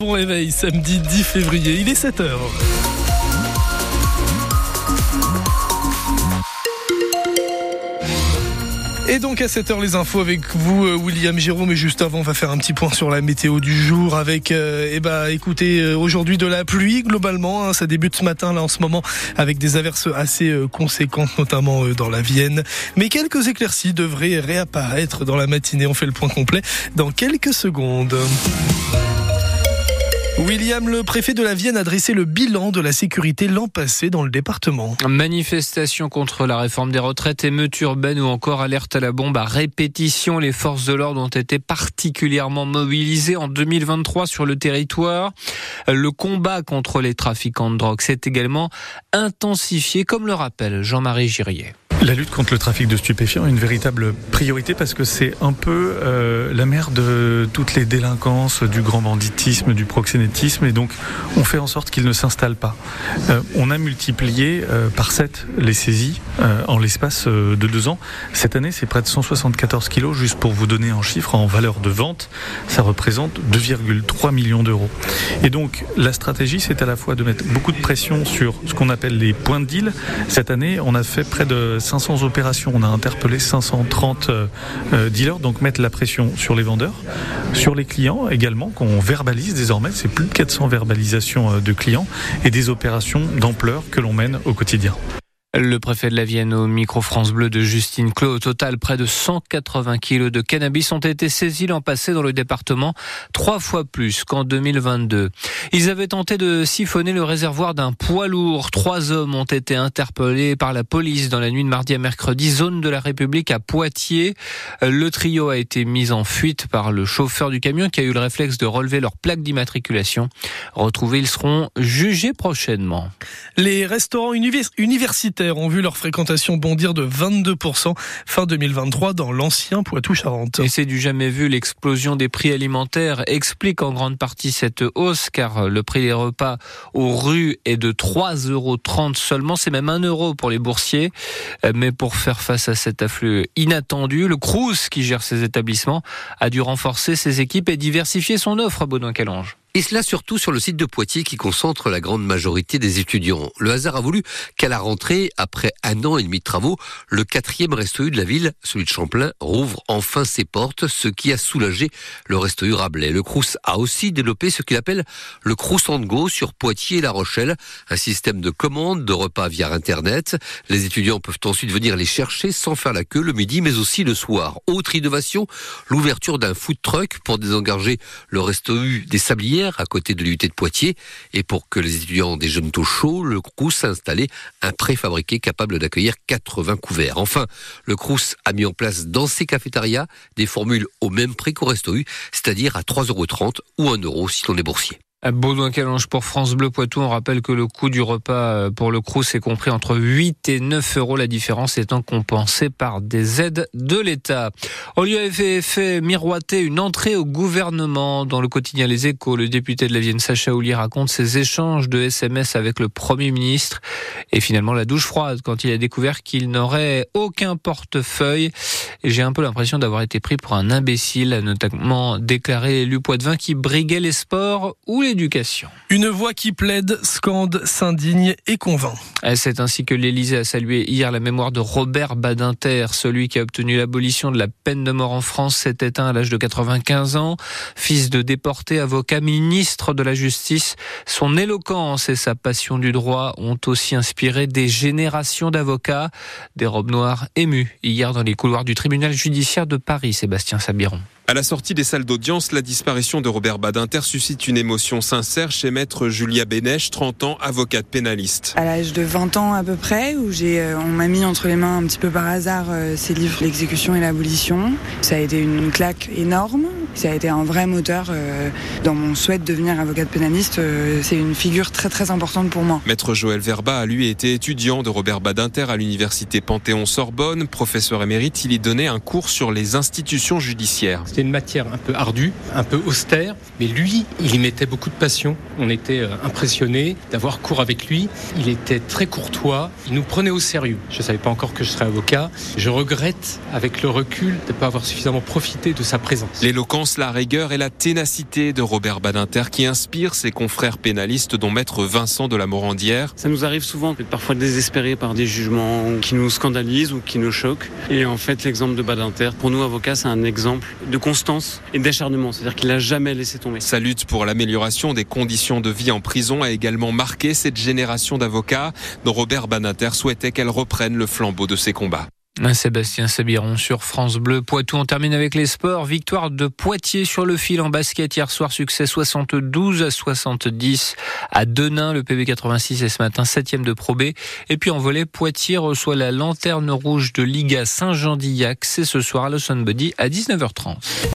Bon réveil, samedi 10 février, il est 7h. Et donc à 7h les infos avec vous euh, William Jérôme et juste avant on va faire un petit point sur la météo du jour avec euh, eh ben écoutez euh, aujourd'hui de la pluie globalement hein, ça débute ce matin là en ce moment avec des averses assez conséquentes notamment dans la Vienne mais quelques éclaircies devraient réapparaître dans la matinée on fait le point complet dans quelques secondes. William, le préfet de la Vienne a dressé le bilan de la sécurité l'an passé dans le département. Manifestation contre la réforme des retraites, émeutes urbaines ou encore alerte à la bombe à répétition. Les forces de l'ordre ont été particulièrement mobilisées en 2023 sur le territoire. Le combat contre les trafiquants de drogue s'est également intensifié, comme le rappelle Jean-Marie Girier. La lutte contre le trafic de stupéfiants est une véritable priorité parce que c'est un peu euh, la mère de toutes les délinquances, du grand banditisme, du proxénétisme et donc on fait en sorte qu'il ne s'installe pas. Euh, on a multiplié euh, par 7 les saisies en l'espace de deux ans. Cette année c'est près de 174 kilos, juste pour vous donner un chiffre en valeur de vente, ça représente 2,3 millions d'euros. Et donc la stratégie c'est à la fois de mettre beaucoup de pression sur ce qu'on appelle les points de deal. Cette année on a fait près de 500 opérations. On a interpellé 530 euh, euh, dealers, donc mettre la pression sur les vendeurs, sur les clients également, qu'on verbalise désormais. C'est plus de 400 verbalisations euh, de clients et des opérations d'ampleur que l'on mène au quotidien. Le préfet de la Vienne au micro France Bleu de Justine Clos. Au total, près de 180 kilos de cannabis ont été saisis l'an passé dans le département, trois fois plus qu'en 2022. Ils avaient tenté de siphonner le réservoir d'un poids lourd. Trois hommes ont été interpellés par la police dans la nuit de mardi à mercredi, zone de la République à Poitiers. Le trio a été mis en fuite par le chauffeur du camion qui a eu le réflexe de relever leur plaque d'immatriculation. Retrouvés, ils seront jugés prochainement. Les restaurants univers universitaires ont vu leur fréquentation bondir de 22% fin 2023 dans l'ancien Poitou-Charentes. Et c'est du jamais vu. L'explosion des prix alimentaires explique en grande partie cette hausse car le prix des repas aux rues est de 3,30 euros seulement. C'est même 1 euro pour les boursiers. Mais pour faire face à cet afflux inattendu, le Crous qui gère ces établissements a dû renforcer ses équipes et diversifier son offre à Baudouin Calange. Et cela surtout sur le site de Poitiers qui concentre la grande majorité des étudiants. Le hasard a voulu qu'à la rentrée, après un an et demi de travaux, le quatrième resto de la ville, celui de Champlain, rouvre enfin ses portes, ce qui a soulagé le resto Rabelais. Le Crous a aussi développé ce qu'il appelle le Crous and Go sur Poitiers et La Rochelle, un système de commande de repas via Internet. Les étudiants peuvent ensuite venir les chercher sans faire la queue le midi, mais aussi le soir. Autre innovation, l'ouverture d'un food truck pour désengager le resto U des Sablières à côté de l'UT de Poitiers. Et pour que les étudiants des jeunes taux chauds, le Crous a installé un préfabriqué capable d'accueillir 80 couverts. Enfin, le Crous a mis en place dans ses cafétérias des formules au même prix qu'au Resto U, c'est-à-dire à 3,30 euros ou 1 euro si l'on est boursier. À Baudouin-Calange pour France Bleu Poitou, on rappelle que le coût du repas pour le Crous est compris entre 8 et 9 euros, la différence étant compensée par des aides de l'État. On lui avait fait miroiter une entrée au gouvernement dans le quotidien Les Échos. Le député de la Vienne, Sacha Oulier, raconte ses échanges de SMS avec le Premier ministre et finalement la douche froide quand il a découvert qu'il n'aurait aucun portefeuille. J'ai un peu l'impression d'avoir été pris pour un imbécile, notamment déclaré l'élu qui briguait les sports ou les Une voix qui plaide, scande, s'indigne et convainc. C'est ainsi que l'Élysée a salué hier la mémoire de Robert Badinter, celui qui a obtenu l'abolition de la peine de mort en France, s'est éteint à l'âge de 95 ans. Fils de déporté, avocat, ministre de la Justice, son éloquence et sa passion du droit ont aussi inspiré des générations d'avocats. Des robes noires émues hier dans les couloirs du tribunal judiciaire de Paris, Sébastien Sabiron. À la sortie des salles d'audience, la disparition de Robert Badinter suscite une émotion sincère chez maître Julia Bénèche, 30 ans, avocate pénaliste. À l'âge de 20 ans à peu près, où j'ai, euh, on m'a mis entre les mains un petit peu par hasard euh, ces livres, l'exécution et l'abolition. Ça a été une claque énorme. Ça a été un vrai moteur euh, dans mon souhait de devenir avocate pénaliste. c'est une figure très très importante pour moi. Maître Joël Verba a lui été étudiant de Robert Badinter à l'université Panthéon-Sorbonne. Professeur émérite, il y donnait un cours sur les institutions judiciaires. C'était une matière un peu ardue, un peu austère, mais lui, il y mettait beaucoup de passion. On était impressionnés d'avoir cours avec lui. Il était très courtois, il nous prenait au sérieux. Je ne savais pas encore que je serais avocat. Je regrette, avec le recul, de ne pas avoir suffisamment profité de sa présence. L'éloquence la rigueur et la ténacité de Robert Badinter qui inspire ses confrères pénalistes dont maître Vincent de la Morandière. Ça nous arrive souvent d'être parfois désespérés par des jugements qui nous scandalisent ou qui nous choquent. Et en fait, l'exemple de Badinter, pour nous avocats, c'est un exemple de constance et d'acharnement. C'est-à-dire qu'il n'a jamais laissé tomber. Sa lutte pour l'amélioration des conditions de vie en prison a également marqué cette génération d'avocats dont Robert Badinter souhaitait qu'elle reprenne le flambeau de ses combats. Sébastien Sabiron sur France Bleu Poitou. On termine avec les sports. Victoire de Poitiers sur le fil en basket hier soir. Succès 72 à 70 à Denain. Le PB86 est ce matin septième de Pro. Et puis en volet, Poitiers reçoit la lanterne rouge de Liga Saint-Jean-d'Illac. C'est ce soir à Lawson Buddy à 19h30.